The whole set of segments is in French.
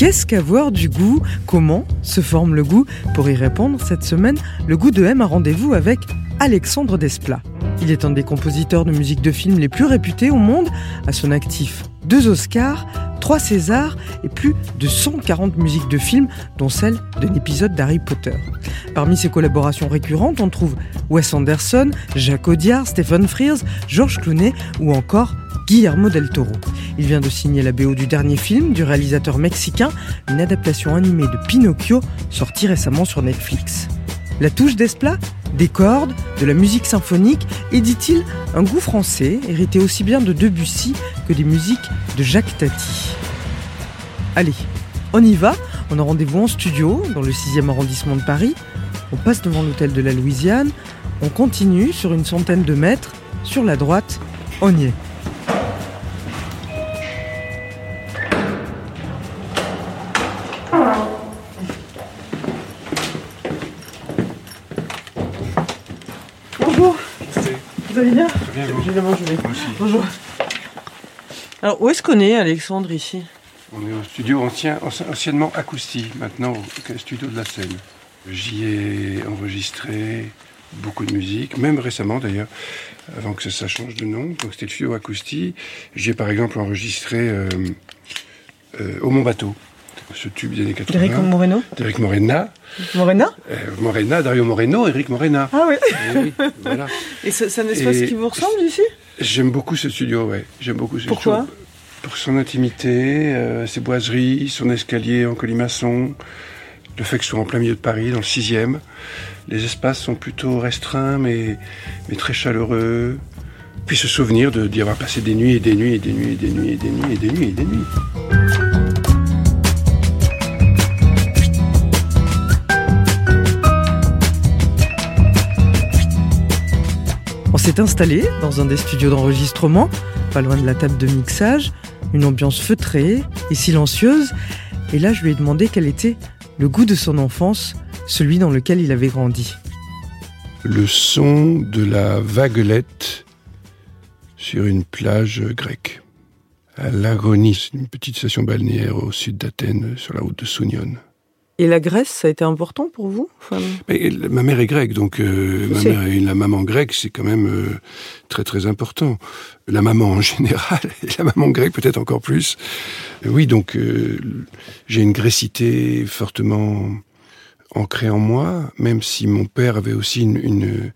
Qu'est-ce qu'avoir du goût? Comment se forme le goût? Pour y répondre, cette semaine, le goût de M a rendez-vous avec Alexandre Desplat. Il est un des compositeurs de musique de film les plus réputés au monde, à son actif deux Oscars, trois Césars et plus de 140 musiques de films, dont celle d'un épisode d'Harry Potter. Parmi ses collaborations récurrentes, on trouve Wes Anderson, Jacques Audiard, Stephen Frears, George Clooney ou encore Guillermo del Toro. Il vient de signer la BO du dernier film du réalisateur mexicain, une adaptation animée de Pinocchio sortie récemment sur Netflix. La touche d'Esplat Des cordes, de la musique symphonique et dit-il un goût français hérité aussi bien de Debussy que des musiques de Jacques Tati. Allez, on y va, on a rendez-vous en studio dans le 6e arrondissement de Paris. On passe devant l'hôtel de la Louisiane, on continue sur une centaine de mètres, sur la droite, on y est. Bonjour. Vous allez bien? Bien, vous? Évidemment, je vais. Moi aussi. Bonjour. Alors, où est-ce qu'on est, Alexandre, ici? On est au studio ancien, anci- anciennement acoustique, maintenant au studio de la scène. J'y ai enregistré beaucoup de musique, même récemment d'ailleurs, avant que ça change de nom. Donc c'était le studio acoustique. J'ai par exemple enregistré euh, euh, Au Mont Bateau, ce tube des années 80. Eric Moreno D'Eric Morena. Morena Euh, Morena, Dario Moreno, Eric Morena. Ah oui. Eh oui, voilà. Et c'est un espace Et- qui vous ressemble ici? J'aime beaucoup ce studio, ouais. J'aime beaucoup ce Pourquoi? studio. Pour son intimité, euh, ses boiseries, son escalier en colimaçon, le fait que ce soit en plein milieu de Paris, dans le sixième. Les espaces sont plutôt restreints, mais, mais très chaleureux. Puis ce souvenir d'y avoir passé des nuits et des nuits et des nuits et des nuits et des nuits et des nuits et des nuits. On s'est installé dans un des studios d'enregistrement, pas loin de la table de mixage, une ambiance feutrée et silencieuse. Et là, je lui ai demandé quel était le goût de son enfance, celui dans lequel il avait grandi. Le son de la vaguelette sur une plage grecque. À Lagonis, une petite station balnéaire au sud d'Athènes, sur la route de Sounion. Et la Grèce, ça a été important pour vous Enfin, Mais ma mère est grecque, donc euh, ma mère et la maman grecque, c'est quand même euh, très très important. La maman en général, et la maman grecque peut-être encore plus. Oui, donc euh, j'ai une grécité fortement ancrée en moi, même si mon père avait aussi une, une-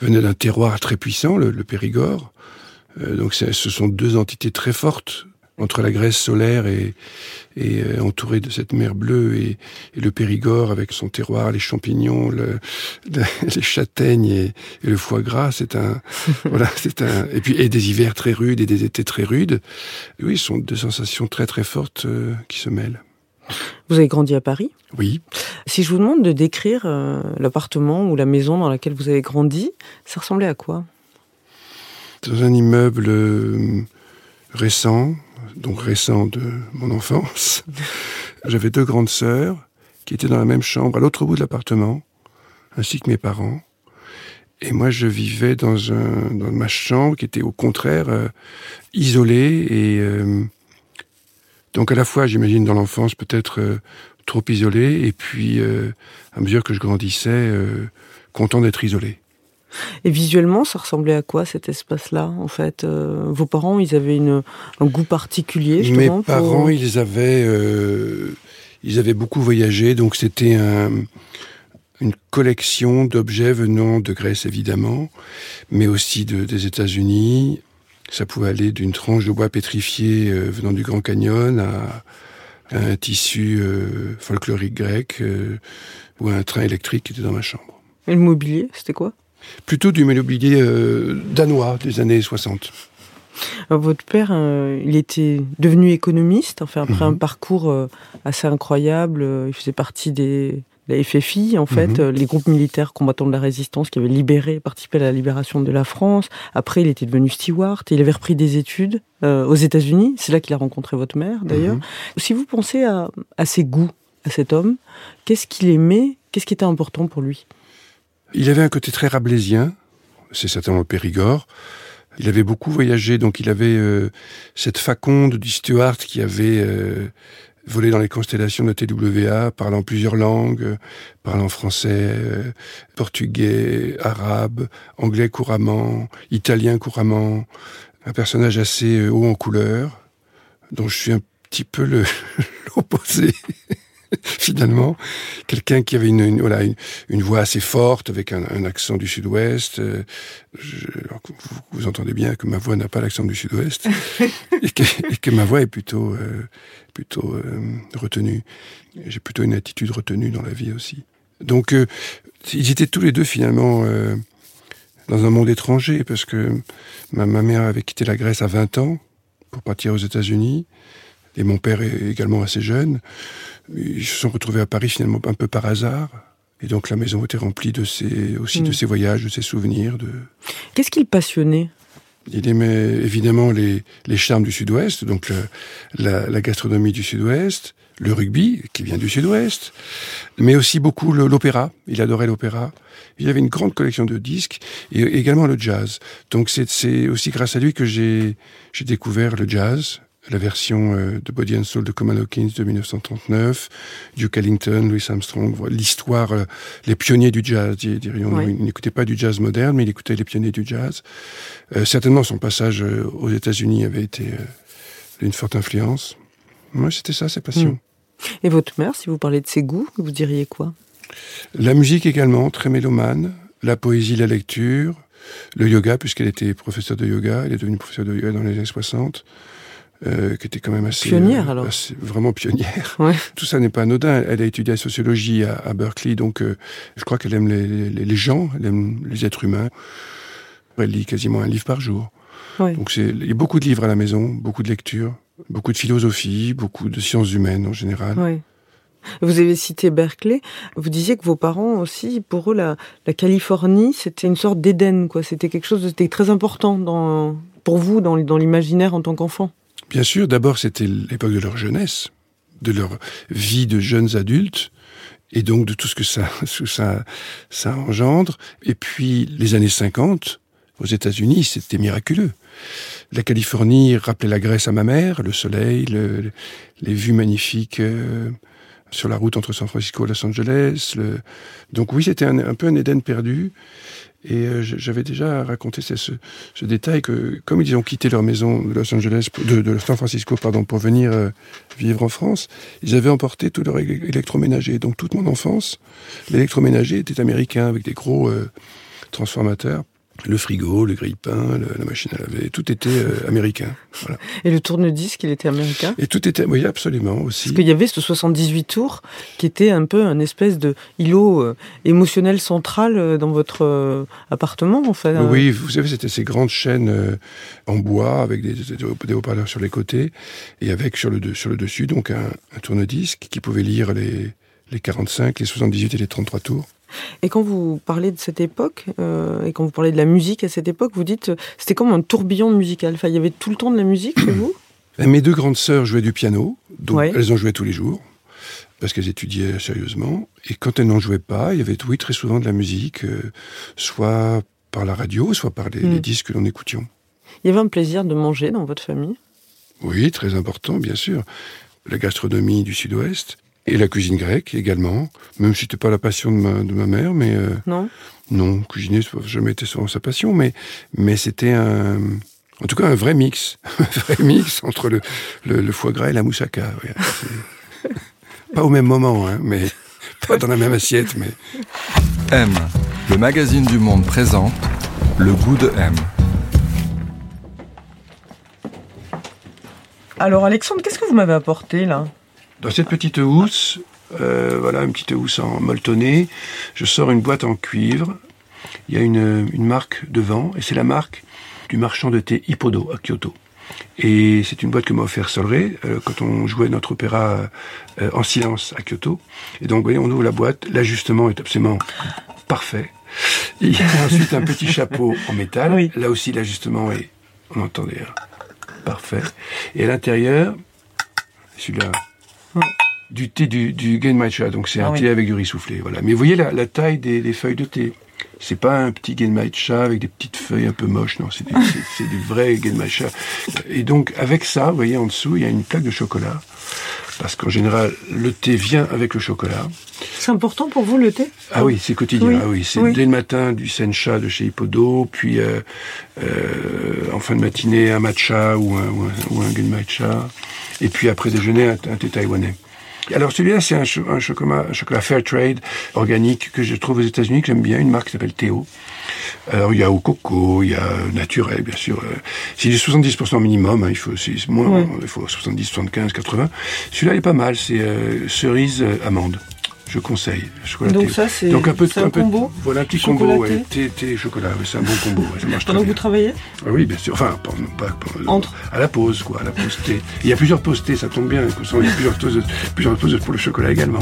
venait d'un terroir très puissant, le, le Périgord. Euh, donc ce sont deux entités très fortes entre la Grèce solaire et, et euh, entourée de cette mer bleue et, et le Périgord avec son terroir, les champignons, le, le- les châtaignes et, et le foie gras, c'est un voilà, c'est un et puis et des hivers très rudes et des étés très rudes. Oui, ce sont deux sensations très très fortes euh, qui se mêlent. Vous avez grandi à Paris? Oui, Si je vous demande de décrire euh, l'appartement ou la maison dans laquelle vous avez grandi, ça ressemblait à quoi? Dans un immeuble récent, donc récent de mon enfance. J'avais deux grandes sœurs qui étaient dans la même chambre à l'autre bout de l'appartement, ainsi que mes parents. Et moi, je vivais dans, un, dans ma chambre qui était au contraire euh, isolée et euh, donc à la fois, j'imagine, dans l'enfance peut-être euh, trop isolée et puis à mesure que je grandissais, content d'être isolé. Et visuellement, ça ressemblait à quoi cet espace-là En fait, Euh, vos parents, ils avaient une, un goût particulier. Mes justement, pour- parents, ils avaient, euh, ils avaient beaucoup voyagé, donc c'était un- une collection d'objets venant de Grèce évidemment, mais aussi de- des États-Unis. Ça pouvait aller d'une tranche de bois pétrifié euh, venant du Grand Canyon à, à un tissu folklorique grec ou à un train électrique qui était dans ma chambre. Et le mobilier, c'était quoi? Plutôt du mobilier euh, danois des années 60. Votre père, euh, il était devenu économiste, enfin après un Mhm. parcours euh, assez incroyable. euh, Il faisait partie des la FFI, en fait, Mhm. euh, les groupes militaires combattants de la résistance qui avaient libéré, participé à la libération de la France. Après, il était devenu steward. Il avait repris des études euh, aux États-Unis. C'est là qu'il a rencontré votre mère, d'ailleurs. Mhm. Si vous pensez à, à ses goûts, à cet homme, qu'est-ce qu'il aimait Qu'est-ce qui était important pour lui? Il avait un côté très rabelaisien, c'est certainement le Périgord. Il avait beaucoup voyagé, donc il avait euh, cette faconde du steward qui avait euh, volé dans les constellations de TWA, parlant plusieurs langues, parlant français, euh, portugais, arabe, anglais couramment, italien couramment. Un personnage assez euh, haut en couleur, dont je suis un petit peu l'opposé. Finalement, quelqu'un qui avait une, une- voilà une, une voix assez forte avec un, un accent du sud-ouest. euh, je- alors que vous, vous entendez bien que ma voix n'a pas l'accent du sud-ouest et, que, et que ma voix est plutôt euh, plutôt euh, retenue. J'ai plutôt une attitude retenue dans la vie aussi. Donc euh, ils étaient tous les deux finalement dans un monde étranger parce que ma, ma mère avait quitté la Grèce à 20 ans pour partir aux États-Unis et mon père est également assez jeune. Ils se sont retrouvés à Paris finalement un peu par hasard. Et donc la maison était remplie de ses, aussi de Mm. ses voyages, de ses souvenirs. De... Qu'est-ce qui le passionnait? Il aimait évidemment les, les charmes du Sud-Ouest, donc le- la, la gastronomie du Sud-Ouest, le rugby qui vient du Sud-Ouest, mais aussi beaucoup l'opéra. Il adorait l'opéra. Il avait une grande collection de disques et également le jazz. Donc c'est- aussi grâce à lui que j'ai découvert le jazz, la version euh, de Body and Soul de Coleman Hawkins de 1939, Duke Ellington, Louis Armstrong, l'histoire, euh, les pionniers du jazz, dir- dirions-nous. Il n'écoutait pas du jazz moderne, mais il écoutait les pionniers du jazz. Euh, certainement, son passage aux États-Unis avait été euh, d'une forte influence. Moi, c'était ça, ses passions. Mm. Et votre mère, si vous parlez de ses goûts, vous diriez quoi? La musique également, très mélomane. La poésie, la lecture. Le yoga, puisqu'elle était professeure de yoga. Elle est devenue professeure de yoga dans les années 60. Euh, qui était quand même assez... Pionnière, euh, alors. assez- Vraiment pionnière. Ouais. Tout ça n'est pas anodin. Elle a étudié la sociologie à, à Berkeley, donc euh, je crois qu'elle aime les, les- les gens, elle aime les êtres humains. Elle lit quasiment un livre par jour. Ouais. Donc il y a beaucoup de livres à la maison, beaucoup de lectures, beaucoup de philosophie, beaucoup de sciences humaines en général. Ouais. Vous avez cité Berkeley. Vous disiez que vos parents aussi, pour eux, la, la Californie, c'était une sorte d'Éden, quoi. C'était quelque chose de c'était très important dans, pour vous, dans, dans l'imaginaire en tant qu'enfant. Bien sûr, d'abord c'était l'époque de leur jeunesse, de leur vie de jeunes adultes, et donc de tout ce que ça, ça, ça engendre. Et puis les années 50, aux États-Unis, c'était miraculeux. La Californie rappelait la Grèce à ma mère, le soleil, le- les vues magnifiques euh, sur la route entre San Francisco et Los Angeles. le- Donc oui, c'était un, un peu un Éden perdu. Et euh, j'avais déjà raconté ce, détail que, comme ils ont quitté leur maison de Los Angeles, de, San Francisco, pardon, pour venir euh, vivre en France, ils avaient emporté tout leur électroménager. Donc toute mon enfance, l'électroménager était américain avec des gros euh, transformateurs. Le frigo, le grille-pain, le- la machine à laver, tout était euh, américain. Voilà. Et le tourne-disque, il était américain? Et tout était, oui, absolument aussi. Parce qu'il y avait ce 78 tours qui était un peu un espèce de îlot euh, émotionnel central euh, dans votre euh, appartement, en fait. Oui, vous savez, c'était ces grandes chaînes en bois avec des, des, des haut-parleurs sur les côtés et avec sur le, de- sur le dessus donc un, un tourne-disque qui pouvait lire les, les 45, les 78 et les 33 tours. Et quand vous parlez de cette époque, euh, et quand vous parlez de la musique à cette époque, vous dites c'était comme un tourbillon musical. Enfin, il y avait tout le temps de la musique chez vous Mes deux grandes sœurs jouaient du piano, donc Ouais. elles en jouaient tous les jours parce qu'elles étudiaient sérieusement. Et quand elles n'en jouaient pas, il y avait oui très souvent de la musique, euh, soit par la radio, soit par les, Mm. les disques que l'on écoutions. Il y avait un plaisir de manger dans votre famille? Oui, très important, bien sûr. La gastronomie du Sud-Ouest et la cuisine grecque également. Même si c'était pas la passion de ma, de ma mère, mais euh, Non non, cuisiner, ça n'a jamais été souvent sa passion, mais, mais c'était un, en tout cas un vrai mix, un vrai mix entre le, le, le foie gras et la moussaka. ouais. Pas au même moment, hein, mais pas dans la même assiette, mais M, le magazine du monde présente le goût de M. Alors, Alexandre, qu'est-ce que vous m'avez apporté là? Dans cette petite housse, euh, voilà, une petite housse en molletonné, je sors une boîte en cuivre. Il y a une, une marque devant, et c'est la marque du marchand de thé Hippodo à Kyoto. Et c'est une boîte que m'a offert Solré euh, quand on jouait notre opéra euh, en silence à Kyoto. Et donc, vous voyez, on ouvre la boîte, l'ajustement est absolument parfait. Il y a ensuite un petit chapeau en métal. Oui. Là aussi, l'ajustement est, on entendait, hein, parfait. Et à l'intérieur, celui-là, du thé du, du Genmaicha. Donc c'est un Ah oui. thé avec du riz soufflé. Voilà. Mais vous voyez la, la taille des, des feuilles de thé. C'est pas un petit Genmaicha avec des petites feuilles un peu moches. Non, c'est des- c'est- vrai Genmaicha. Et donc avec ça, vous voyez en dessous, il y a une plaque de chocolat. Parce qu'en général, le thé vient avec le chocolat. C'est important pour vous le thé? Ah oui, c'est quotidien. Oui, Ah oui, c'est oui. dès le matin du sencha de chez Hippodo, puis euh, euh, en fin de matinée un matcha ou un, ou un, ou un genmaicha, et puis après déjeuner un, un thé taïwanais. Alors celui-là, c'est un, cho- un chocolat, un chocolat fair trade organique que je trouve aux États-Unis que j'aime bien, une marque qui s'appelle Théo. Alors il y a au coco, il y a naturel, bien sûr. euh, C'est du 70% minimum, hein, il faut moins, Ouais. il faut 70, 75, 80. Celui-là il est pas mal, c'est euh, cerise euh, amande. Je conseille. chocolat Donc ça, c'est un peu, un peu- combo Voilà un petit combo, ouais. thé. thé, chocolat, ouais, c'est un bon combo. ouais, ça marche très Pendant que vous travaillez Ah oui, bien sûr. Enfin, pas, pas- pas- Entre. à la pause, quoi, à la pause thé. Il y a plusieurs pauses thé, ça tombe bien. Il y a plusieurs pauses, plusieurs pauses pour le chocolat également.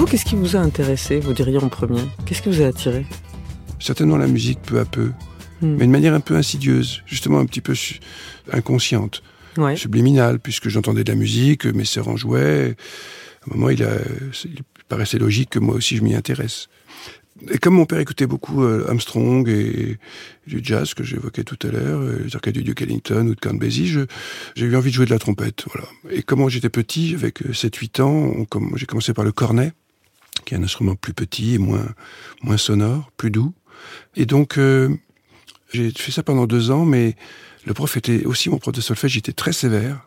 Vous, qu'est-ce qui vous a intéressé, vous diriez en premier? Qu'est-ce qui vous a attiré? Certainement la musique peu à peu, Hmm. mais de manière un peu insidieuse, justement un petit peu inconsciente, Ouais. subliminale, puisque j'entendais de la musique, mes sœurs en jouaient. À un moment, il, a, il paraissait logique que moi aussi je m'y intéresse. Et comme mon père écoutait beaucoup euh, Armstrong et du jazz que j'évoquais tout à l'heure, euh, les orchestres du Duke Ellington ou de Count Basie, j'ai eu envie de jouer de la trompette. Voilà. Et comment j'étais petit, avec euh, 7-8 ans, on comm- j'ai commencé par le cornet, qui est un instrument plus petit et moins, moins sonore, plus doux. Et donc, euh, j'ai fait ça pendant deux ans, mais le prof était aussi mon prof de solfège, il était très sévère.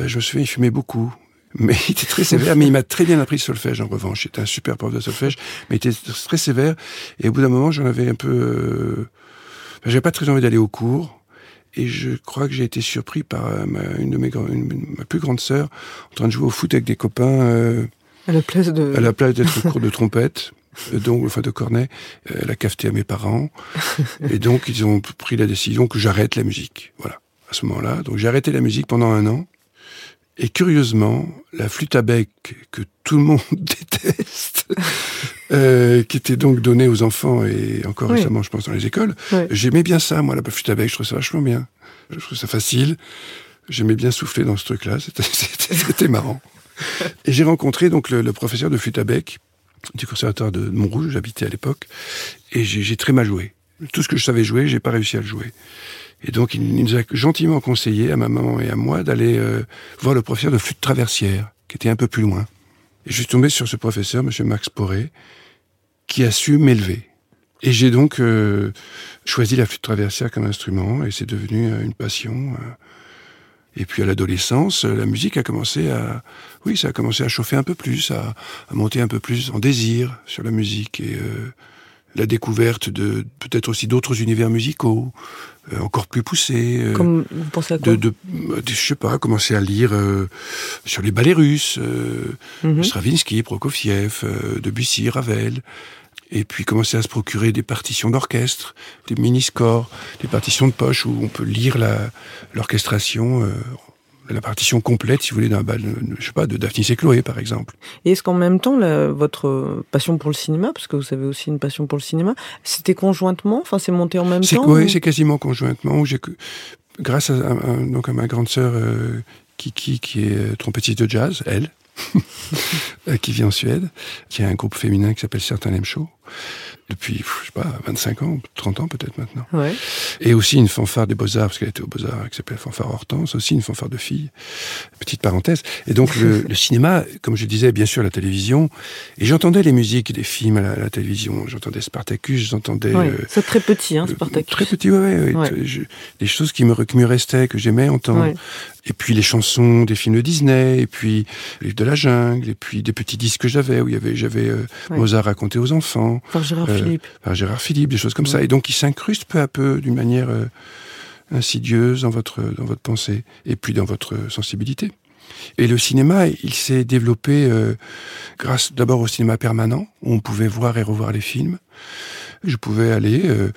Euh, je me souviens, il fumait beaucoup. Mais il était très sévère, mais il m'a très bien appris le solfège en revanche. C'était un super prof de solfège, mais il était très sévère. Et au bout d'un moment, j'en avais un peu... Euh... enfin, J'avais pas très envie d'aller au cours. Et je crois que j'ai été surpris par ma, une de mes ma plus grande sœur en train de jouer au foot avec des copains À la place de. à la place d'être cours de trompette, euh, donc enfin de cornet, euh, elle a cafeté à mes parents, et donc ils ont pris la décision que j'arrête la musique. Voilà, à ce moment-là. Donc j'ai arrêté la musique pendant un an. Et curieusement, la flûte à bec que tout le monde déteste, euh, qui était donc donnée aux enfants et encore Oui. récemment, je pense, dans les écoles, j'aimais bien ça, moi, la flûte à bec, je trouvais ça vachement bien. Je trouvais ça facile. J'aimais bien souffler dans ce truc-là, c'était marrant. Et j'ai rencontré donc le, le professeur de flûte à bec du conservatoire de Montrouge, j'habitais à l'époque, et j'ai très mal joué. Tout ce que je savais jouer, j'ai pas réussi à le jouer. Et donc il nous a gentiment conseillé à ma maman et à moi d'aller euh, voir le professeur de flûte traversière, qui était un peu plus loin. Et je suis tombé sur ce professeur, Monsieur Max Poré, qui a su m'élever. Et j'ai donc euh, choisi la flûte traversière comme instrument, et c'est devenu euh, une passion. euh. Et puis à l'adolescence, la musique a commencé à, oui, ça a commencé à chauffer un peu plus, à, à monter un peu plus en désir sur la musique et euh, la découverte de peut-être aussi d'autres univers musicaux euh, encore plus poussés. euh, Comme vous pensez à quoi de, de, de- je sais pas, commencer à lire euh, sur les ballets russes, euh, Mhm. Stravinsky, Prokofiev, euh, Debussy, Ravel, et puis commencer à se procurer des partitions d'orchestre, des mini-scores, des partitions de poche où on peut lire l'orchestration, euh, la partition complète, si vous voulez, d'un bal, je sais pas, de Daphnis et Chloé, par exemple. Et est-ce qu'en même temps, la- votre passion pour le cinéma, parce que vous avez aussi une passion pour le cinéma, c'était conjointement Enfin, c'est monté en même temps ouais, ou- c'est quasiment conjointement. où j'ai grâce à, donc à ma grande sœur euh, Kiki, qui est euh, trompettiste de jazz, elle, euh, qui vit en Suède, qui a un groupe féminin qui s'appelle Certain Lem Show, depuis, je sais pas, 25 ans, 30 ans peut-être maintenant. Ouais. Et aussi une fanfare des Beaux-Arts, parce qu'elle était aux Beaux-Arts, qui s'appelle Fanfare Hortense, aussi une fanfare de filles. Petite parenthèse. Et donc le, le cinéma, comme je disais, bien sûr la télévision, et j'entendais les musiques des films à la, à la télévision, j'entendais Spartacus, j'entendais... Ouais. euh, C'est très petit, hein, euh, Spartacus. Très petit, ouais, ouais, je- des choses qui me, qui me restaient, que j'aimais entendre. Et puis les chansons des films de Disney, et puis les livres de la jungle, et puis des petits disques que j'avais, où il y avait, j'avais euh. Mozart raconté aux enfants. Par Gérard Euh, Philippe. par Gérard Philippe, des choses comme ça. Et donc, il s'incruste peu à peu, d'une manière euh, insidieuse dans votre, dans votre pensée et puis dans votre sensibilité. Et le cinéma, il s'est développé euh, grâce d'abord au cinéma permanent, où on pouvait voir et revoir les films. Je pouvais aller euh,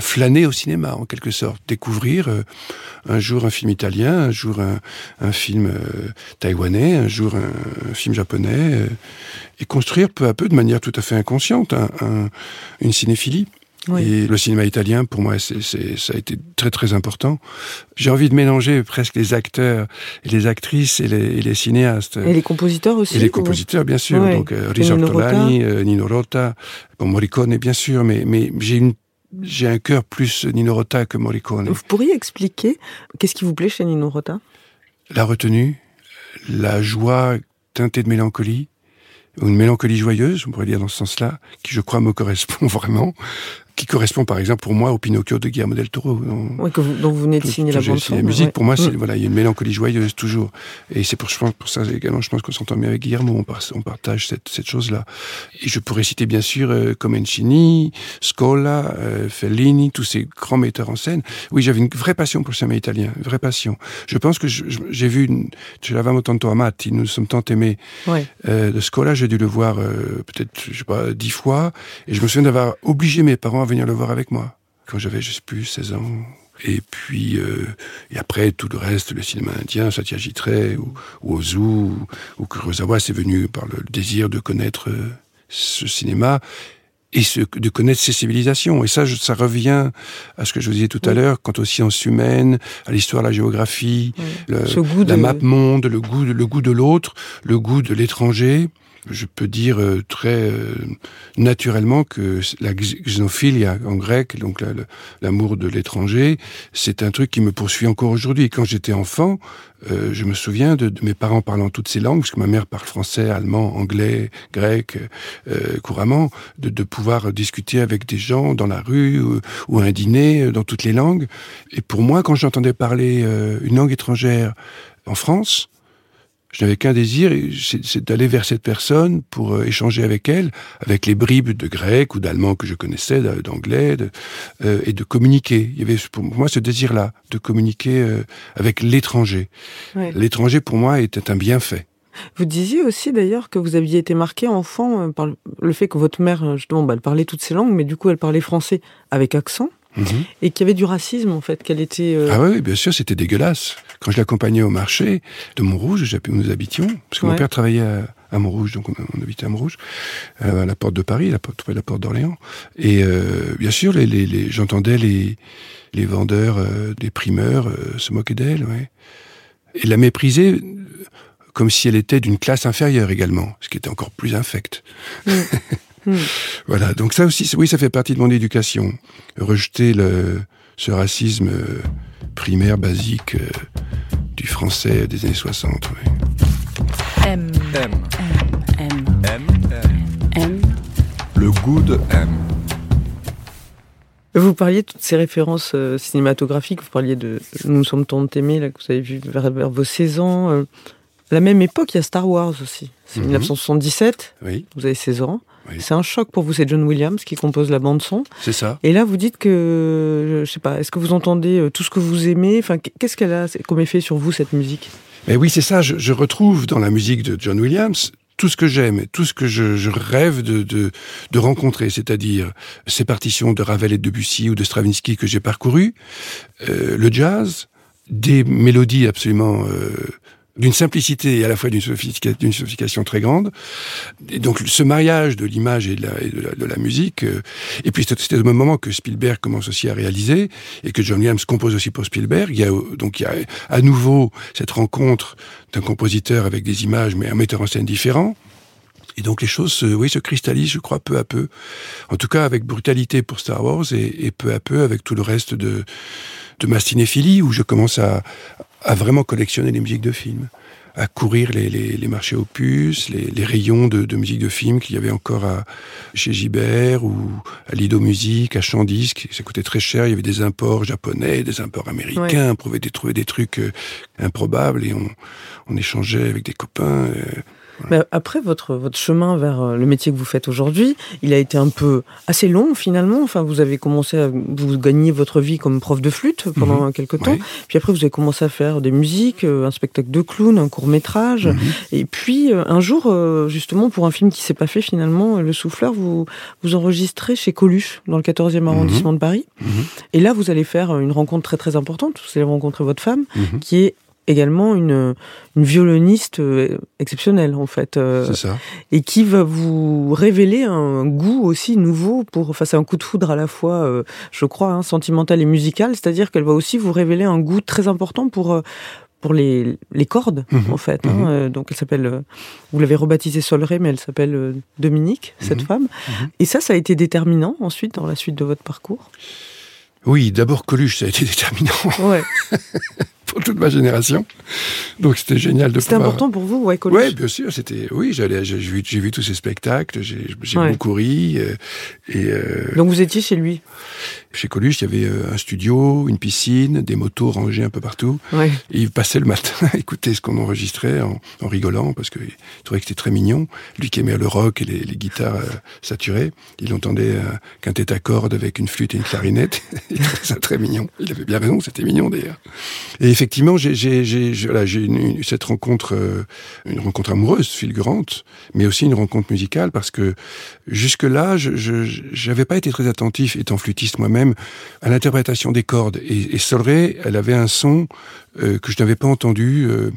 flâner au cinéma, en quelque sorte, découvrir euh, un jour un film italien, un jour un, film euh, taïwanais, un jour un, film japonais, euh, et construire peu à peu, de manière tout à fait inconsciente, un- une cinéphilie. Oui. Et le cinéma italien, pour moi, c'est, c'est- ça a été très très important. J'ai envie de mélanger presque les acteurs et les actrices et les, et les cinéastes. Et les compositeurs aussi. Et les compositeurs, bien sûr. Ouais. Donc, euh, Et Richard Nino Tolani, euh, Nino Rota, bon, Morricone, bien sûr, mais, mais j'ai une, j'ai un cœur plus Nino Rota que Morricone. Vous pourriez expliquer qu'est-ce qui vous plaît chez Nino Rota? La retenue, la joie teintée de mélancolie, ou une mélancolie joyeuse, on pourrait dire dans ce sens-là, qui je crois me correspond vraiment, qui correspond par exemple pour moi au Pinocchio de Guillermo del Toro. dont- ouais, que vous, dont vous venez de signer la bande son. la musique, ouais. pour moi, c'est, Mm. voilà, il y a une mélancolie joyeuse toujours. Et c'est pour, je pense, pour ça également, je pense qu'on s'entend bien avec Guillermo, on, par- on partage cette, cette chose-là. Et je pourrais citer bien sûr euh, Comencini, Scola, euh, Fellini, tous ces grands metteurs en scène. Oui, j'avais une vraie passion pour le cinéma italien, une vraie passion. Je pense que j'ai vu, ce l'avamo tanto amati, nous nous sommes tant aimés. Ouais. Euh, de Scola, j'ai dû le voir euh, peut-être, je sais pas, dix fois. Et je me souviens d'avoir obligé mes parents à venir le voir avec moi. Quand j'avais, je sais plus, 16 ans. Et puis, euh, et après, tout le reste, le cinéma indien, Satyajit Ray, ou, ou Ozu, ou, ou Kurosawa, c'est venu par le désir de connaître euh, ce cinéma et ce, de connaître ces civilisations. Et ça, je- ça revient à ce que je vous disais tout à l'heure, quant aux sciences humaines, à l'histoire, la géographie, le- la de- map monde, le goût, de- le goût de l'autre, le goût de l'étranger. Je peux dire euh, très euh, naturellement que la x- xenophilia en grec, donc l'amour de l'étranger, c'est un truc qui me poursuit encore aujourd'hui. Quand j'étais enfant, euh, je me souviens de, de mes parents parlant toutes ces langues, parce que ma mère parle français, allemand, anglais, grec couramment, de, de pouvoir discuter avec des gens dans la rue ou, ou à un dîner dans toutes les langues. Et pour moi, quand j'entendais parler une langue étrangère en France, je n'avais qu'un désir, c'est d'aller vers cette personne pour euh, échanger avec elle, avec les bribes de grec ou d'allemand que je connaissais, d'a- d'anglais, euh, et de communiquer. Il y avait pour moi ce désir-là, de communiquer euh, avec l'étranger. Ouais. L'étranger, pour moi, était un bienfait. Vous disiez aussi d'ailleurs que vous aviez été marqué enfant euh, par le- le fait que votre mère, euh, justement, bah, elle parlait toutes ces langues, mais du coup, elle parlait français avec accent, et qu'il y avait du racisme, en fait, qu'elle était... euh, Ah oui, bien sûr, c'était dégueulasse. Quand je l'accompagnais au marché de Montrouge, où nous habitions, parce que Ouais. mon père travaillait à, à Montrouge, donc on, on habitait à Montrouge, euh, à la porte de Paris, la porte, près de la porte d'Orléans. Et euh, bien sûr, les, les, les- j'entendais les, les vendeurs, euh, des primeurs euh, se moquer d'elle, ouais. Et la mépriser comme si elle était d'une classe inférieure également, ce qui était encore plus infect. Mm. Voilà, donc ça aussi, oui, ça fait partie de mon éducation. Rejeter le, ce racisme euh, primaire, basique euh, du français des années 60. oui. M, M. M, M. M. M. Le goût de M. Vous parliez de toutes ces références euh, cinématographiques, vous parliez de Nous nous sommes tant aimés, là, que vous avez vu vers, vers vos 16 ans. euh. La même époque, il y a Star Wars aussi. C'est Mhm. 1977, Oui, vous avez 16 ans. Oui. C'est un choc pour vous, c'est John Williams qui compose la bande-son. c'est ça. Et là, vous dites que, je sais pas, est-ce que vous entendez euh, tout ce que vous aimez? Enfin, qu'est-ce qu'elle a comme effet sur vous, cette musique? Mais oui, c'est ça. Je, je retrouve dans la musique de John Williams tout ce que j'aime, tout ce que je, je rêve de, de, de rencontrer, c'est-à-dire ces partitions de Ravel et de Debussy ou de Stravinsky que j'ai parcourues, euh, le jazz, des mélodies absolument euh, d'une simplicité et à la fois d'une sophistica- d'une sophistication très grande. Et donc ce mariage de l'image et de la musique, euh, et puis c'était au même moment que Spielberg commence aussi à réaliser, et que John Williams compose aussi pour Spielberg, il y a euh, donc il y a à nouveau cette rencontre d'un compositeur avec des images, mais un metteur en scène différent. Et donc les choses, se, oui, se cristallisent, je crois, peu à peu. En tout cas, avec brutalité pour Star Wars et, et peu à peu avec tout le reste de, de ma cinéphilie, où je commence à, à vraiment collectionner les musiques de films, à courir les, les, les marchés opus, les, les rayons de, de musique de film qu'il y avait encore à, chez Gibert ou à Lido Musique, à Chandisque. Ça coûtait très cher. Il y avait des imports japonais, des imports américains. On pouvait des- trouver des trucs euh, improbables et on, on échangeait avec des copains. euh, Mais après, votre, votre chemin vers euh, le métier que vous faites aujourd'hui, il a été un peu assez long finalement. Enfin, vous avez commencé à vous gagner votre vie comme prof de flûte pendant Mhm. quelques temps. Puis après, vous avez commencé à faire des musiques, euh, un spectacle de clown, un court métrage. Mhm. Et puis euh, un jour, justement, pour un film qui s'est pas fait finalement, Le Souffleur, vous vous enregistrez chez Coluche dans le 14e arrondissement de Paris. Mhm. Et là, vous allez faire une rencontre très très importante. Vous allez rencontrer votre femme, Mhm. qui est également une, une violoniste euh, exceptionnelle en fait, euh, C'est ça. et qui va vous révéler un goût aussi nouveau pour, enfin c'est un coup de foudre à la fois, euh, je crois, hein, sentimental et musical, c'est-à-dire qu'elle va aussi vous révéler un goût très important pour euh, pour les, les cordes Mhm. en fait. hein. Mhm. Donc elle s'appelle, vous l'avez rebaptisée Solré, mais elle s'appelle Dominique, cette Mhm. femme. Et ça, ça a été déterminant ensuite dans la suite de votre parcours? Oui, d'abord Coluche, ça a été déterminant Ouais. pour toute ma génération. Donc c'était génial de C'était pouvoir... important pour vous, ouais, Coluche. Ouais, bien sûr, c'était. Oui, j'allais, j'ai vu, j'ai vu tous ces spectacles, j'ai, j'ai Ouais. beaucoup ri. euh, et euh, Donc vous étiez chez lui? Chez Coluche, il y avait euh, un studio, une piscine, des motos rangées un peu partout. Ouais. Et il passait le matin à écouter ce qu'on enregistrait en, en rigolant parce qu'il trouvait que c'était très mignon. Lui qui aimait le rock et les, les guitares euh, saturées, il entendait un quintet à cordes avec une flûte et une clarinette. il trouvait ça très mignon. Il avait bien raison, c'était mignon d'ailleurs. Et effectivement, j'ai, voilà, une- cette rencontre, euh, une rencontre amoureuse, fulgurante, mais aussi une rencontre musicale parce que jusque-là, je, je, j'avais pas été très attentif, étant flûtiste moi-même, à l'interprétation des cordes. Et, et elle avait un son euh, que je n'avais pas entendu, euh,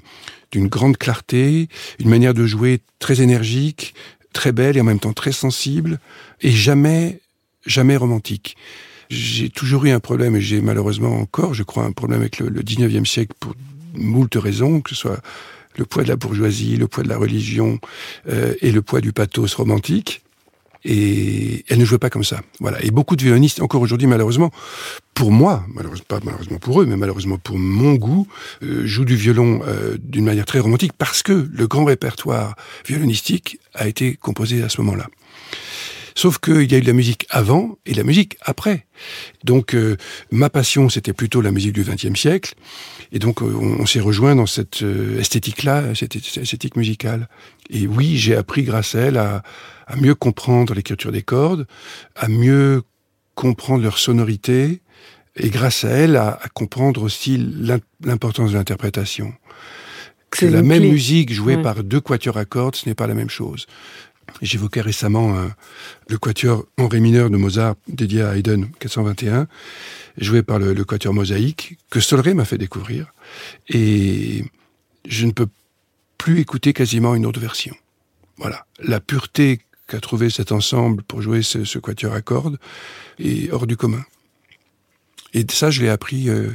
d'une grande clarté, une manière de jouer très énergique, très belle et en même temps très sensible, et jamais, jamais romantique. J'ai toujours eu un problème, et j'ai malheureusement encore, je crois, un problème avec le, le 19e siècle pour moult raisons, que ce soit le poids de la bourgeoisie, le poids de la religion euh, et le poids du pathos romantique. Et elle ne jouait pas comme ça. Voilà. Et beaucoup de violonistes, encore aujourd'hui, malheureusement, pour moi, malheureusement, pas malheureusement pour eux, mais malheureusement pour mon goût, euh, jouent du violon euh, d'une manière très romantique parce que le grand répertoire violonistique a été composé à ce moment-là. Sauf qu'il y a eu de la musique avant et de la musique après. Donc euh, ma passion, c'était plutôt la musique du XXe siècle. Et donc euh, on, on s'est rejoint dans cette euh, esthétique-là, cette est- esthétique musicale. Et oui, j'ai appris grâce à elle à, à mieux comprendre l'écriture des cordes, à mieux comprendre leur sonorité, et grâce à elle à, à comprendre aussi l'im- l'importance de l'interprétation. Que C'est la même clé. musique jouée Ouais. par deux quatuors à cordes, ce n'est pas la même chose. J'évoquais récemment euh, le quatuor en ré mineur de Mozart dédié à Haydn 421, joué par le, quatuor mosaïque, que Solré m'a fait découvrir. Et je ne peux plus écouter quasiment une autre version. Voilà. La pureté qu'a trouvé cet ensemble pour jouer ce, ce quatuor à cordes est hors du commun. Et ça, je l'ai appris euh,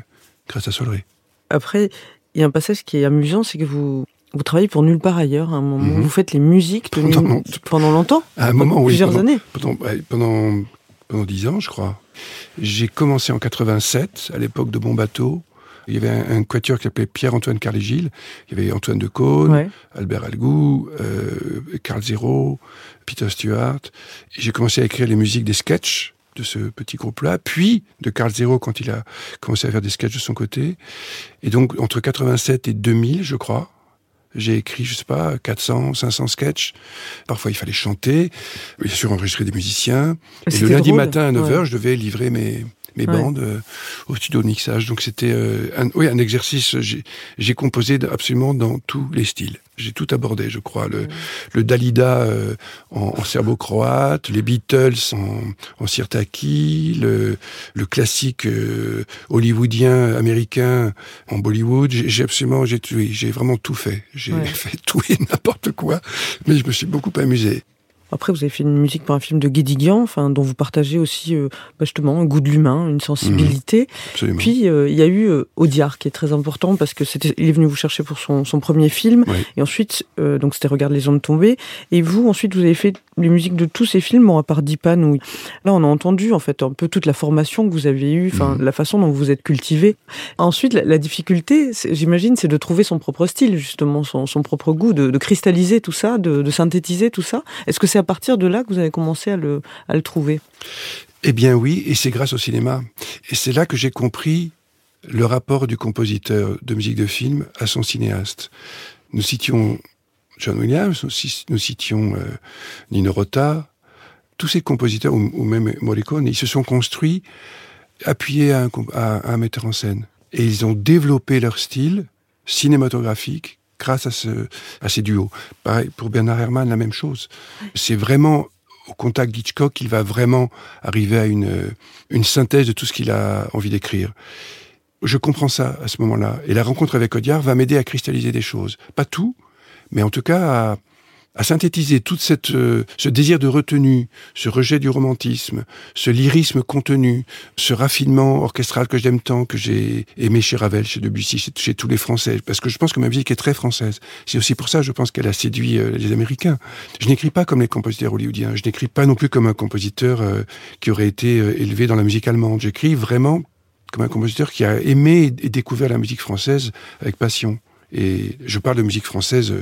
grâce à Solré. Après, il y a un passage qui est amusant, c'est que vous, vous travaillez pour nulle part ailleurs. À un moment, Mhm. vous faites les musiques de- Pendant longtemps. pendant longtemps. À un moment, oui. Plusieurs pendant- années. Pendant, ouais, pendant, pendant 10 ans, je crois. J'ai commencé en 87, à l'époque de Bon Bateau. Il y avait un, un quatuor qui s'appelait Pierre-Antoine Carlégil. Il y avait Antoine de Caunes, Ouais. Albert Algou, euh, Carl Zero, Peter Stewart. J'ai commencé à écrire les musiques des sketchs de ce petit groupe-là, puis de Carl Zero quand il a commencé à faire des sketchs de son côté. Et donc, entre 87 et 2000, je crois, j'ai écrit, je sais pas, 400, 500 sketchs. Parfois, il fallait chanter, bien sûr, enregistrer des musiciens. Et le lundi drôle. matin à 9h, Ouais. je devais livrer mes, mes Ouais. bandes euh, au studio de mixage. Donc c'était euh, un, oui, un exercice. J'ai composé absolument dans tous les styles. J'ai tout abordé, je crois. Le, le Dalida euh, en, en serbo-croate, les Beatles en, en sirtaki, le, le classique hollywoodien américain en Bollywood. J'ai absolument, j'ai oui, vraiment tout fait. J'ai Ouais. fait tout et n'importe quoi, mais je me suis beaucoup amusé. Après, vous avez fait une musique pour un film de Guédiguian, enfin, dont vous partagez aussi euh, bah, justement un goût de l'humain, une sensibilité. Absolument. Puis euh, il y a eu euh, Audiard qui est très important parce que c'était, il est venu vous chercher pour son, son premier film. Oui. Et ensuite, euh, donc c'était Regarde les ondes tomber. Et vous, ensuite, vous avez fait les musiques de tous ces films, bon, à part Dipan, où là, on a entendu en fait un peu toute la formation que vous avez eue, enfin, Mhm. la façon dont vous êtes cultivé. Ensuite, la, la difficulté, j'imagine, c'est de trouver son propre style, justement, son, son propre goût, de, de cristalliser tout ça, de, de synthétiser tout ça. Est-ce que c'est à partir de là que vous avez commencé à le, trouver Eh bien oui, et c'est grâce au cinéma. Et c'est là que j'ai compris le rapport du compositeur de musique de film à son cinéaste. Nous citions John Williams, nous citions euh, Nino Rota, tous ces compositeurs, ou, même Morricone, ils se sont construits appuyés à un, metteur en scène. Et ils ont développé leur style cinématographique grâce à, ce, à ces duos. Pareil, pour Bernard Herrmann, la même chose. C'est vraiment au contact d'Hitchcock qu'il va vraiment arriver à une, une synthèse de tout ce qu'il a envie d'écrire. Je comprends ça à ce moment-là. Et la rencontre avec Audiard va m'aider à cristalliser des choses. Pas tout, mais en tout cas à, à synthétiser toute cette, euh, ce désir de retenue, ce rejet du romantisme, ce lyrisme contenu, ce raffinement orchestral que j'aime tant, que j'ai aimé chez Ravel, chez Debussy, chez, chez, tous les Français, parce que je pense que ma musique est très française. C'est aussi pour ça, je pense qu'elle a séduit euh, les Américains. Je n'écris pas comme les compositeurs hollywoodiens, je n'écris pas non plus comme un compositeur euh, qui aurait été euh, élevé dans la musique allemande. J'écris vraiment comme un compositeur qui a aimé et découvert la musique française avec passion. Et je parle de musique française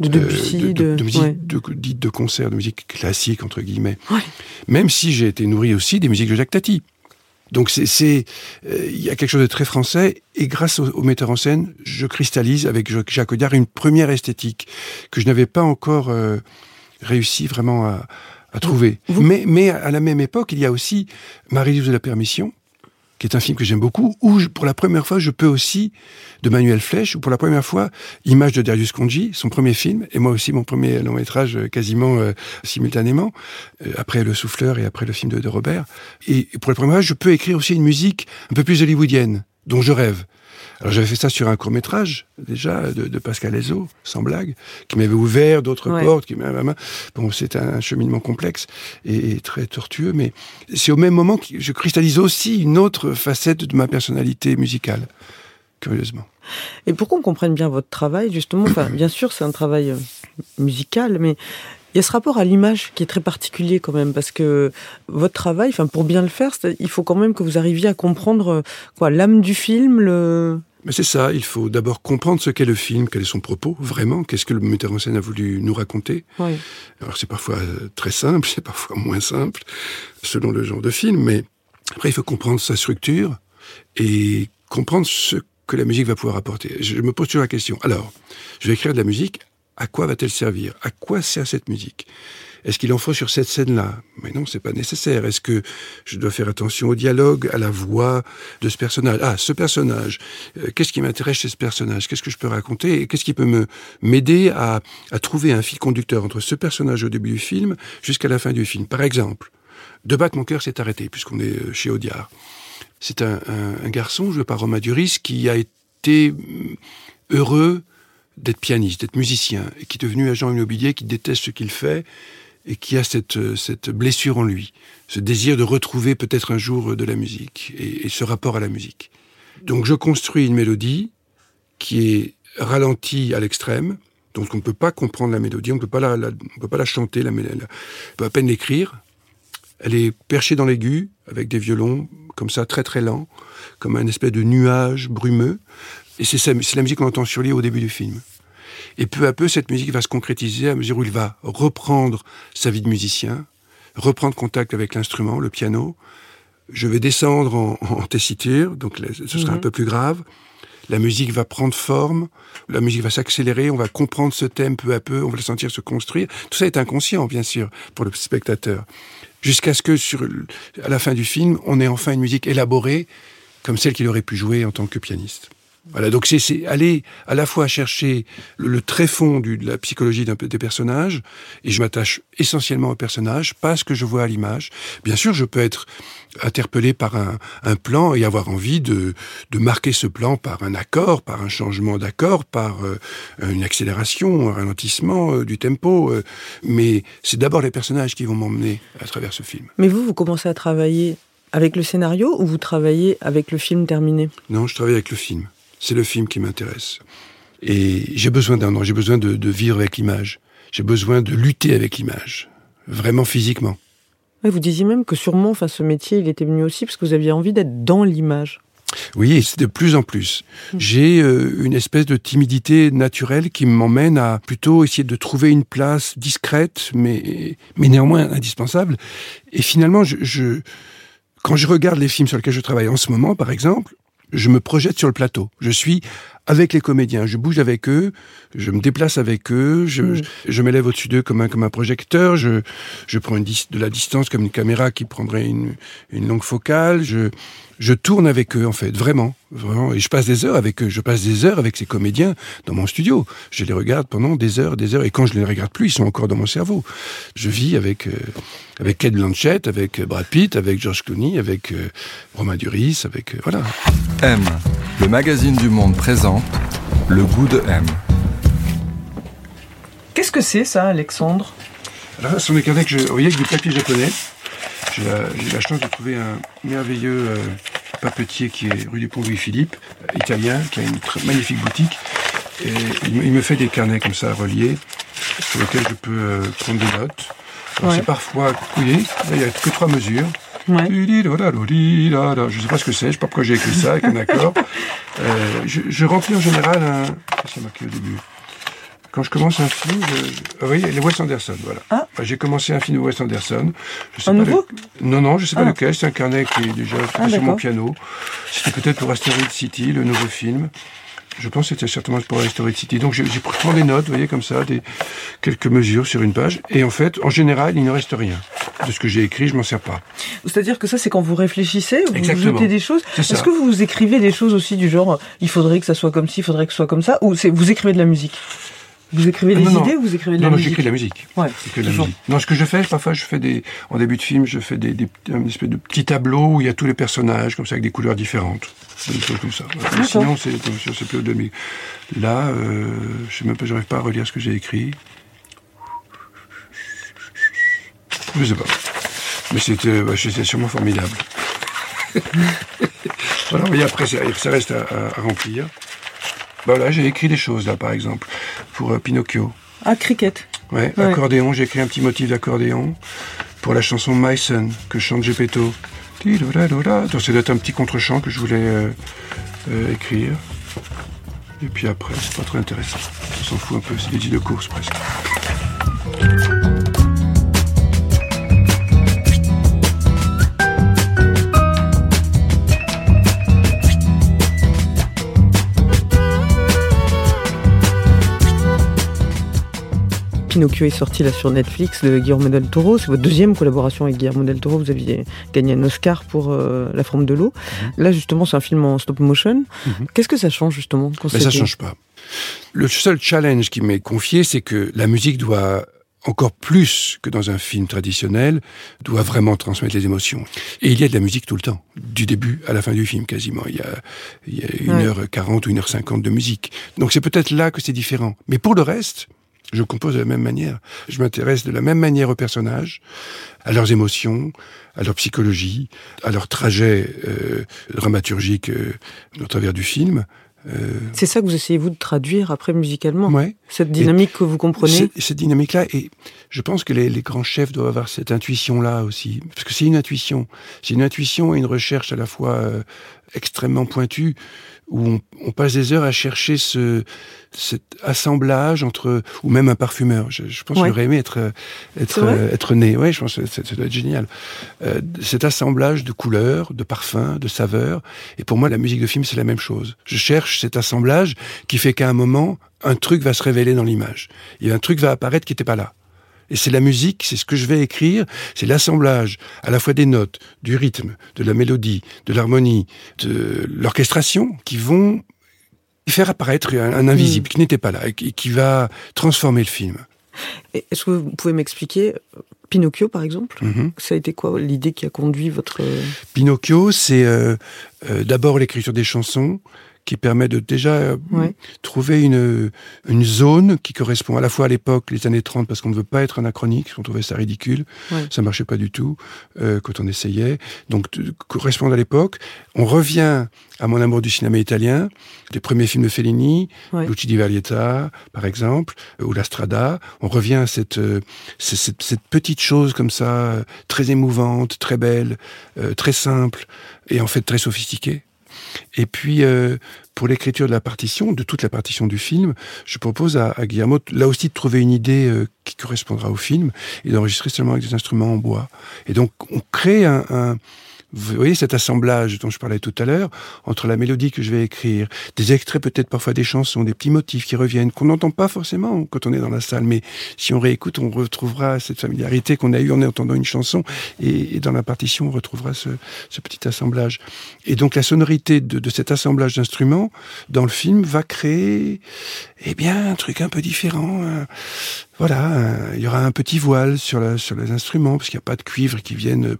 de Debussy, euh, de, de, musique ouais. de, dite de concert, de musique classique entre guillemets. Ouais. Même si j'ai été nourri aussi des musiques de Jacques Tati. Donc c'est, il euh, y a quelque chose de très français et grâce au, au, metteur en scène, je cristallise avec Jacques Audiard une première esthétique que je n'avais pas encore euh, réussi vraiment à, à trouver. Vous... Mais, mais à la même époque, il y a aussi Marie-Louise de la Permission, qui est un film que j'aime beaucoup, où je, pour la première fois, je peux aussi, de Manuel Flèche, ou pour la première fois, Image de Darius Conji, son premier film, et moi aussi mon premier long métrage euh, quasiment euh, simultanément, euh, après Le Souffleur et après le film de, de Robert. Et, pour la première fois, je peux écrire aussi une musique un peu plus hollywoodienne, dont je rêve. Alors j'avais fait ça sur un court métrage déjà de, de Pascal Ezo, sans blague, qui m'avait ouvert d'autres Ouais. portes. Qui m'avait bon, c'est un cheminement complexe et, et très tortueux, mais c'est au même moment que je cristallise aussi une autre facette de ma personnalité musicale, curieusement. Et pour qu'on comprenne bien votre travail, justement, enfin, bien sûr, c'est un travail euh, musical, mais il y a ce rapport à l'image qui est très particulier quand même, parce que votre travail, enfin, pour bien le faire, il faut quand même que vous arriviez à comprendre euh, quoi, l'âme du film, le, mais c'est ça, il faut d'abord comprendre ce qu'est le film, quel est son propos, vraiment, qu'est-ce que le metteur en scène a voulu nous raconter. Oui. Alors c'est parfois très simple, c'est parfois moins simple, selon le genre de film, mais après il faut comprendre sa structure et comprendre ce que la musique va pouvoir apporter. Je me pose toujours la question, alors, je vais écrire de la musique, à quoi va-t-elle servir? À quoi sert cette musique? Est-ce qu'il en faut sur cette scène-là? Mais non, c'est pas nécessaire. Est-ce que je dois faire attention au dialogue, à la voix de ce personnage? Ah, ce personnage. Euh, qu'est-ce qui m'intéresse chez ce personnage? Qu'est-ce que je peux raconter? Et qu'est-ce qui peut me m'aider à, trouver un fil conducteur entre ce personnage au début du film jusqu'à la fin du film? Par exemple, De battre mon cœur s'est arrêté puisqu'on est euh, chez Audiard. C'est un, garçon joué par Romain Duris qui a été heureux d'être pianiste, d'être musicien, et qui est devenu agent immobilier, qui déteste ce qu'il fait, et qui a cette, cette blessure en lui, ce désir de retrouver peut-être un jour de la musique et, ce rapport à la musique. Donc je construis une mélodie qui est ralentie à l'extrême, donc on ne peut pas comprendre la mélodie, on ne peut pas la, peut pas la chanter, la, on peut à peine l'écrire. Elle est perchée dans l'aigu avec des violons comme ça très très lents, comme un espèce de nuage brumeux. Et c'est la musique qu'on entend sur lui au début du film. Et peu à peu, cette musique va se concrétiser à mesure où il va reprendre sa vie de musicien, reprendre contact avec l'instrument, le piano. Je vais descendre en, en tessiture, donc ce sera mm -hmm. un peu plus grave. La musique va prendre forme, la musique va s'accélérer, on va comprendre ce thème peu à peu, on va le sentir se construire. Tout ça est inconscient, bien sûr, pour le spectateur. Jusqu'à ce que, sur, à la fin du film, on ait enfin une musique élaborée, comme celle qu'il aurait pu jouer en tant que pianiste. Voilà, donc c'est aller à la fois chercher le, le du, de la psychologie des personnages, et je m'attache essentiellement aux personnages, pas à ce que je vois à l'image. Bien sûr, je peux être interpellé par un, un plan et avoir envie de, de, marquer ce plan par un accord, par un changement d'accord, par euh, une accélération, un ralentissement euh, du tempo. Euh, mais c'est d'abord les personnages qui vont m'emmener à travers ce film. Mais vous, vous commencez à travailler avec le scénario ou vous travaillez avec le film terminé? Non, je travaille avec le film c'est le film qui m'intéresse. Et j'ai besoin d'un j'ai besoin de, de, vivre avec l'image. J'ai besoin de lutter avec l'image, vraiment physiquement. Vous disiez même que sûrement, enfin, ce métier, il était venu aussi parce que vous aviez envie d'être dans l'image. Oui, c'est de plus en plus. Mmh. J'ai euh, une espèce de timidité naturelle qui m'emmène à plutôt essayer de trouver une place discrète, mais, mais néanmoins indispensable. Et finalement, je, je, quand je regarde les films sur lesquels je travaille en ce moment, par exemple, je me projette sur le plateau. Je suis avec les comédiens, je bouge avec eux, je me déplace avec eux, je, Mm. je, je m'élève au-dessus d'eux comme un, comme un projecteur, je, je prends une de la distance comme une caméra qui prendrait une, une longue focale, je, je tourne avec eux en fait, vraiment, vraiment, et je passe des heures avec eux, je passe des heures avec ces comédiens dans mon studio. Je les regarde pendant des heures, des heures, et quand je les regarde plus, ils sont encore dans mon cerveau. Je vis avec euh, avec Kate Blanchett, avec euh, Brad Pitt, avec George Clooney, avec euh, Romain Duris, avec euh, voilà. M, le magazine du monde présente Le goût de M. Qu'est-ce que c'est ça, Alexandre? Alors, ce sont des carnets que je, vous voyez, avec du papier japonais. J'ai la, chance de trouver un merveilleux euh, papetier qui est rue du Pont Louis-Philippe, euh, italien, qui a une très magnifique boutique. Et il, me- il me fait des carnets comme ça, reliés, sur lesquels je peux euh, prendre des notes. Ouais. C'est parfois couillé. Là, il n'y a que trois mesures. Ouais. Je ne sais pas ce que c'est, je ne sais pas pourquoi j'ai écrit ça avec un accord. Euh, je, je remplis en général un... C'est marqué au début Quand je commence un film, je... ah, voyez, les Wes Anderson, voilà. Ah. J'ai commencé un film de Wes Anderson. Je sais Un pas nouveau le- Non, non, je sais pas Ah. lequel. C'est un carnet qui est déjà Ah, sur mon piano. C'était peut-être pour Asteroid City, le nouveau film. Je pense que c'était certainement pour Asteroid City. Donc j'ai prends des notes, vous voyez, comme ça, des, quelques mesures sur une page. Et en fait, en général, il ne reste rien. De ce que j'ai écrit, je m'en sers pas. C'est-à-dire que ça, c'est quand vous réfléchissez, vous Exactement. jetez des choses. Est-ce que vous écrivez des choses aussi du genre, il faudrait que ça soit comme ci, il faudrait que ce soit comme ça, ou vous écrivez de la musique? Vous écrivez Ah, des non, non. idées ou vous écrivez de Non, la non, j'écris de la musique. Ouais, de la musique. Non, ce que je fais, parfois, je fais des, en début de film, je fais des, des, un espèce de petits tableaux où il y a tous les personnages, comme ça, avec des couleurs différentes. Des choses comme ça. Voilà. Sinon, c'est, c'est plus de Là, euh, je sais même pas, j'arrive pas à relire ce que j'ai écrit. Je sais pas. Mais c'était, bah, c'était sûrement formidable. voilà, mais après, ça, ça reste à, à- à remplir. Bah là, j'ai écrit des choses, là, par exemple, pour euh, Pinocchio. Ah, cricket. Ouais, Ouais. accordéon, j'ai écrit un petit motif d'accordéon pour la chanson My Son que chante Gepetto. Être un petit contre-champ que je voulais euh, euh, écrire. Et puis après, c'est pas très intéressant. On s'en fout un peu, c'est des idées de course presque. Pinocchio est sorti là sur Netflix de Guillermo del Toro. C'est votre deuxième collaboration avec Guillermo del Toro. Vous aviez gagné un Oscar pour euh, La forme de l'eau. Là, justement, c'est un film en stop motion. Mhm. Qu'est-ce que ça change justement quand Mais ça c'est- change pas. Le seul challenge qui m'est confié, c'est que la musique doit encore plus que dans un film traditionnel, doit vraiment transmettre les émotions. Et il y a de la musique tout le temps, du début à la fin du film quasiment. Il y a, il y a une Ouais. heure quarante ou une heure cinquante de musique. Donc c'est peut-être là que c'est différent. Mais pour le reste, je compose de la même manière. Je m'intéresse de la même manière aux personnages, à leurs émotions, à leur psychologie, à leur trajet euh, dramaturgique euh, au travers du film. Euh, C'est ça que vous essayez vous de traduire après musicalement. ouais. Cette dynamique que vous comprenez? Cette, dynamique-là, et je pense que les, les grands chefs doivent avoir cette intuition-là aussi, parce que c'est une intuition, c'est une intuition et une recherche à la fois euh, extrêmement pointue, où on, on passe des heures à chercher ce, cet assemblage entre, ou même un parfumeur. Je, je pense Ouais. que j'aurais aimé être, être, euh, être né. Ouais, je pense que ça, ça doit être génial. Euh, cet assemblage de couleurs, de parfums, de saveurs. Et pour moi, la musique de film, c'est la même chose. Je cherche cet assemblage qui fait qu'à un moment, un truc va se révéler dans l'image. Et un truc va apparaître qui n'était pas là. Et c'est la musique, c'est ce que je vais écrire, c'est l'assemblage à la fois des notes, du rythme, de la mélodie, de l'harmonie, de l'orchestration qui vont faire apparaître un, un invisible qui n'était pas là et qui, va transformer le film. Est-ce que vous pouvez m'expliquer Pinocchio, par exemple Mhm. Ça a été quoi l'idée qui a conduit votre... euh, Pinocchio, c'est euh, euh, d'abord l'écriture des chansons qui permet de déjà euh, Ouais. trouver une, une zone qui correspond à la fois à l'époque, les années 30, parce qu'on ne veut pas être anachronique, on trouvait ça ridicule, Ouais. ça marchait pas du tout euh, quand on essayait. Donc, correspondre à l'époque. On revient à mon amour du cinéma italien, des premiers films de Fellini, Ouais. Luci di Varietà, par exemple, euh, ou La Strada. On revient à cette, euh, cette, cette petite chose comme ça, très émouvante, très belle, euh, très simple, et en fait très sophistiquée. Et puis, euh, pour l'écriture de la partition, de toute la partition du film, je propose à, Guillermo, là aussi, de trouver une idée euh, qui correspondra au film et d'enregistrer seulement avec des instruments en bois. Et donc, on crée un, un- Vous voyez cet assemblage dont je parlais tout à l'heure, entre la mélodie que je vais écrire, des extraits peut-être parfois des chansons, des petits motifs qui reviennent, qu'on n'entend pas forcément quand on est dans la salle, mais si on réécoute, on retrouvera cette familiarité qu'on a eue en entendant une chanson, et, dans la partition, on retrouvera ce, petit assemblage. Et donc la sonorité de, cet assemblage d'instruments dans le film va créer, eh bien, un truc un peu différent. Voilà, il y aura un petit voile sur, sur les instruments, parce qu'il n'y a pas de cuivre qui viennent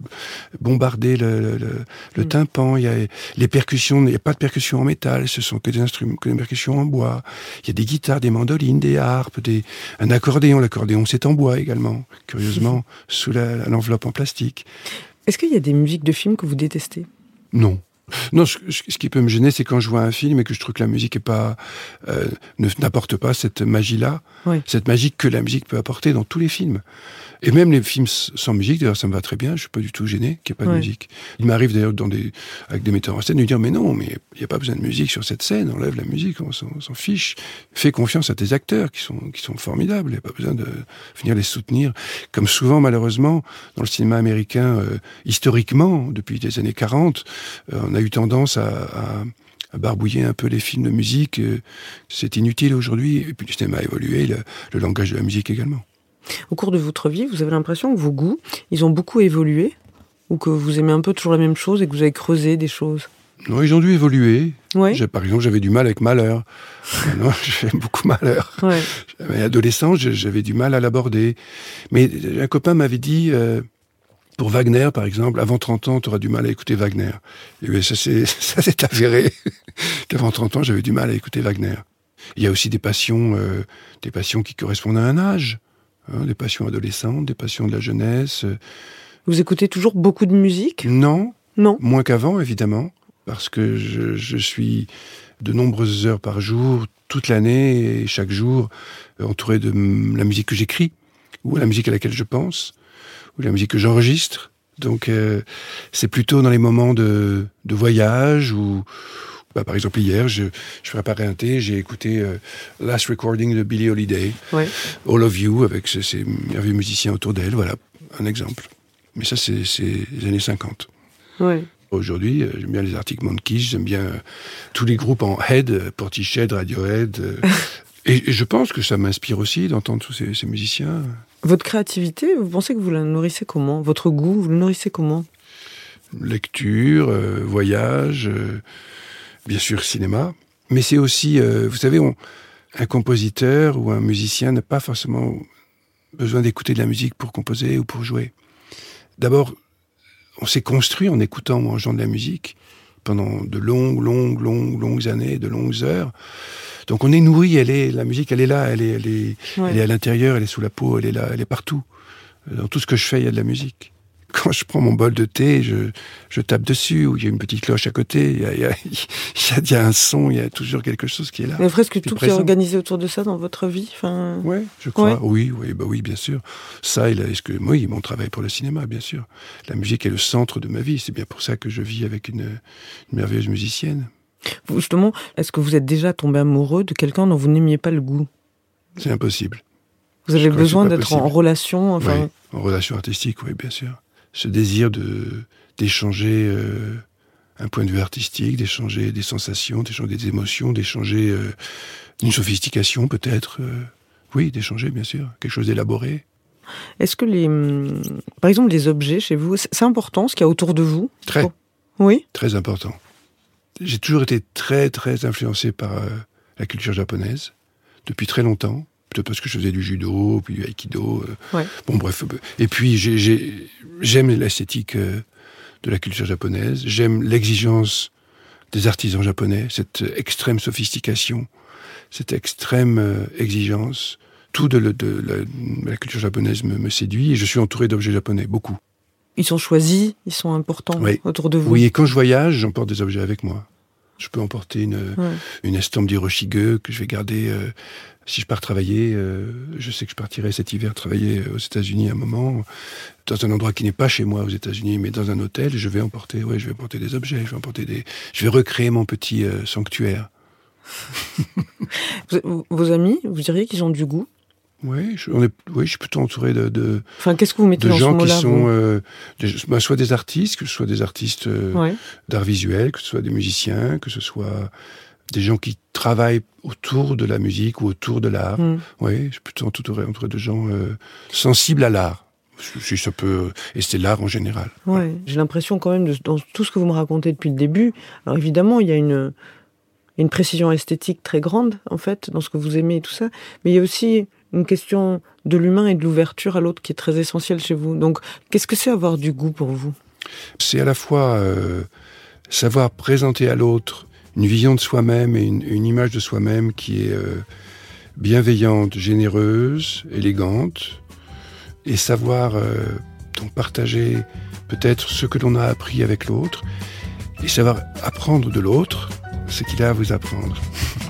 bombarder le, le, mm. tympan. Il y a les percussions, il n'y a pas de percussions en métal, ce sont que des instruments, que des percussions en bois. Il y a des guitares, des mandolines, des harpes, des, un accordéon. L'accordéon, c'est en bois également, curieusement, sous l'enveloppe en plastique. Est-ce qu'il y a des musiques de films que vous détestez? Non. Non, ce, qui peut me gêner, c'est quand je vois un film et que je trouve que la musique est pas, euh, n'apporte pas cette magie-là, cette magie que la musique peut apporter dans tous les films. Et même les films sans musique, d'ailleurs, ça me va très bien. Je suis pas du tout gêné qu'il n'y ait pas de musique. Il m'arrive d'ailleurs dans des, avec des metteurs en scène de dire, mais non, mais il n'y a pas besoin de musique sur cette scène. Enlève la musique, on s'en fiche. Fais confiance à tes acteurs qui sont, qui sont formidables. Il n'y a pas besoin de venir les soutenir. Comme souvent, malheureusement, dans le cinéma américain, euh, historiquement, depuis les années 40, euh, on a eu tendance à, à barbouiller un peu les films de musique. Euh, c'est inutile aujourd'hui. Et puis le cinéma a évolué, le langage de la musique également. Au cours de votre vie, vous avez l'impression que vos goûts, ils ont beaucoup évolué Ou que vous aimez un peu toujours la même chose et que vous avez creusé des choses? Non, ils ont dû évoluer. Par exemple, j'avais du mal avec Malheur. j'aime beaucoup Malheur. Ouais. Adolescent, j'avais du mal à l'aborder. Mais un copain m'avait dit, euh, pour Wagner, par exemple, avant 30 ans, tu auras du mal à écouter Wagner. Et ça s'est avéré qu'avant 30 ans, j'avais du mal à écouter Wagner. Il y a aussi des passions, euh, des passions qui correspondent à un âge. Hein, des passions adolescentes, des passions de la jeunesse. Vous écoutez toujours beaucoup de musique? Non. Non. Moins qu'avant, évidemment, parce que je, suis de nombreuses heures par jour, toute l'année et chaque jour, entouré de la musique que j'écris, ou la musique à laquelle je pense, ou la musique que j'enregistre. Donc, euh, c'est plutôt dans les moments de, de voyage ou bah, par exemple, hier, je, je préparais un thé, j'ai écouté euh, Last Recording de Billie Holiday, All of You, avec ces, merveilleux musiciens autour d'elle. Voilà, un exemple. Mais ça, c'est les années 50. Aujourd'hui, euh, j'aime bien les articles Monkeys, j'aime bien euh, tous les groupes en head, Portiched, Radiohead. et, je pense que ça m'inspire aussi d'entendre tous ces, ces, musiciens. Votre créativité, vous pensez que vous la nourrissez comment? Votre goût, vous le nourrissez comment? Lecture, voyage bien sûr cinéma, mais c'est aussi, euh, vous savez, un compositeur ou un musicien n'a pas forcément besoin d'écouter de la musique pour composer ou pour jouer. D'abord, on s'est construit en écoutant ou en jouant de la musique pendant de longues, longues, longues, longues années, de longues heures. Donc on est nourri, elle est, la musique, elle est là, elle est, elle est, elle est à l'intérieur, elle est sous la peau, elle est là, elle est partout. Dans tout ce que je fais, il y a de la musique quand je prends mon bol de thé, je, je tape dessus, ou il y a une petite cloche à côté, il y a, il y, a, il y a, un son, il y a toujours quelque chose qui est là. Mais presque tout est organisé autour de ça dans votre vie enfin... Oui, je crois. Oui, oui, bah oui, bien sûr. Ça, est-ce que, oui, mon travail pour le cinéma, bien sûr. La musique est le centre de ma vie. C'est bien pour ça que je vis avec une, une merveilleuse musicienne. Justement, est-ce que vous êtes déjà tombé amoureux de quelqu'un dont vous n'aimiez pas le goût? C'est impossible. Vous avez besoin d'être en relation enfin... en relation artistique, oui, bien sûr ce désir de d'échanger euh, un point de vue artistique, d'échanger des sensations, d'échanger des émotions, d'échanger euh, une sophistication peut-être. Euh, oui, d'échanger bien sûr, quelque chose d'élaboré. Est-ce que les, par exemple, les objets chez vous, c'est important ce qu'il y a autour de vous? Très. Oui. Très important. J'ai toujours été très très influencé par la culture japonaise depuis très longtemps peut-être parce que je faisais du judo, puis du aikido. Euh. Bon, bref. Euh, et puis, j'aime l'esthétique euh, de la culture japonaise. J'aime l'exigence des artisans japonais, cette extrême sophistication, cette extrême exigence. Tout de, la, culture japonaise me, séduit et je suis entouré d'objets japonais, beaucoup. Ils sont choisis, ils sont importants autour de vous. Oui, et quand je voyage, j'emporte des objets avec moi. Je peux emporter une, une estampe d'Hiroshige que je vais garder si je pars travailler, euh, je sais que je partirai cet hiver travailler aux États-Unis un moment, dans un endroit qui n'est pas chez moi aux États-Unis, mais dans un hôtel. Je vais emporter, ouais, je vais emporter des objets, je vais emporter des, je vais recréer mon petit euh, sanctuaire. vos amis, vous diriez qu'ils ont du goût? Oui, je, on est, oui, je suis plutôt entouré de, de, Enfin, qu'est-ce que vous mettez de dans gens ce qui sont euh, des- bah, soit des artistes, que ce soit des artistes euh, Ouais. d'art visuel, que ce soit des musiciens, que ce soit des gens qui travaillent autour de la musique ou autour de l'art. Hmm. Oui, je suis plutôt entouré, entouré de gens euh, sensibles à l'art. Si ça peut, et c'est l'art en général. Ouais, j'ai l'impression quand même, de, dans tout ce que vous me racontez depuis le début, alors évidemment, il y a une, une précision esthétique très grande, en fait, dans ce que vous aimez et tout ça, mais il y a aussi une question de l'humain et de l'ouverture à l'autre qui est très essentielle chez vous. Donc, qu'est-ce que c'est avoir du goût pour vous? C'est à la fois euh, savoir présenter à l'autre une vision de soi-même et une, image de soi-même qui est euh, bienveillante, généreuse, élégante, et savoir euh, donc partager peut-être ce que l'on a appris avec l'autre, et savoir apprendre de l'autre ce qu'il a à vous apprendre.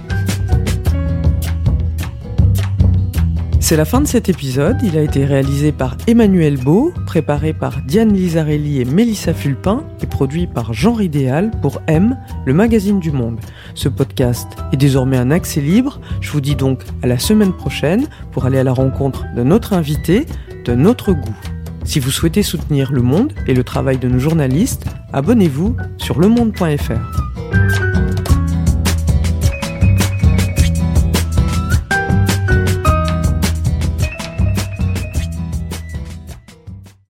C'est la fin de cet épisode. Il a été réalisé par Emmanuel Beau, préparé par Diane Lizarelli et Mélissa Fulpin et produit par Jean Idéal pour M, le magazine du monde. Ce podcast est désormais un accès libre. Je vous dis donc à la semaine prochaine pour aller à la rencontre de notre invité, de notre goût. Si vous souhaitez soutenir Le Monde et le travail de nos journalistes, abonnez-vous sur lemonde.fr.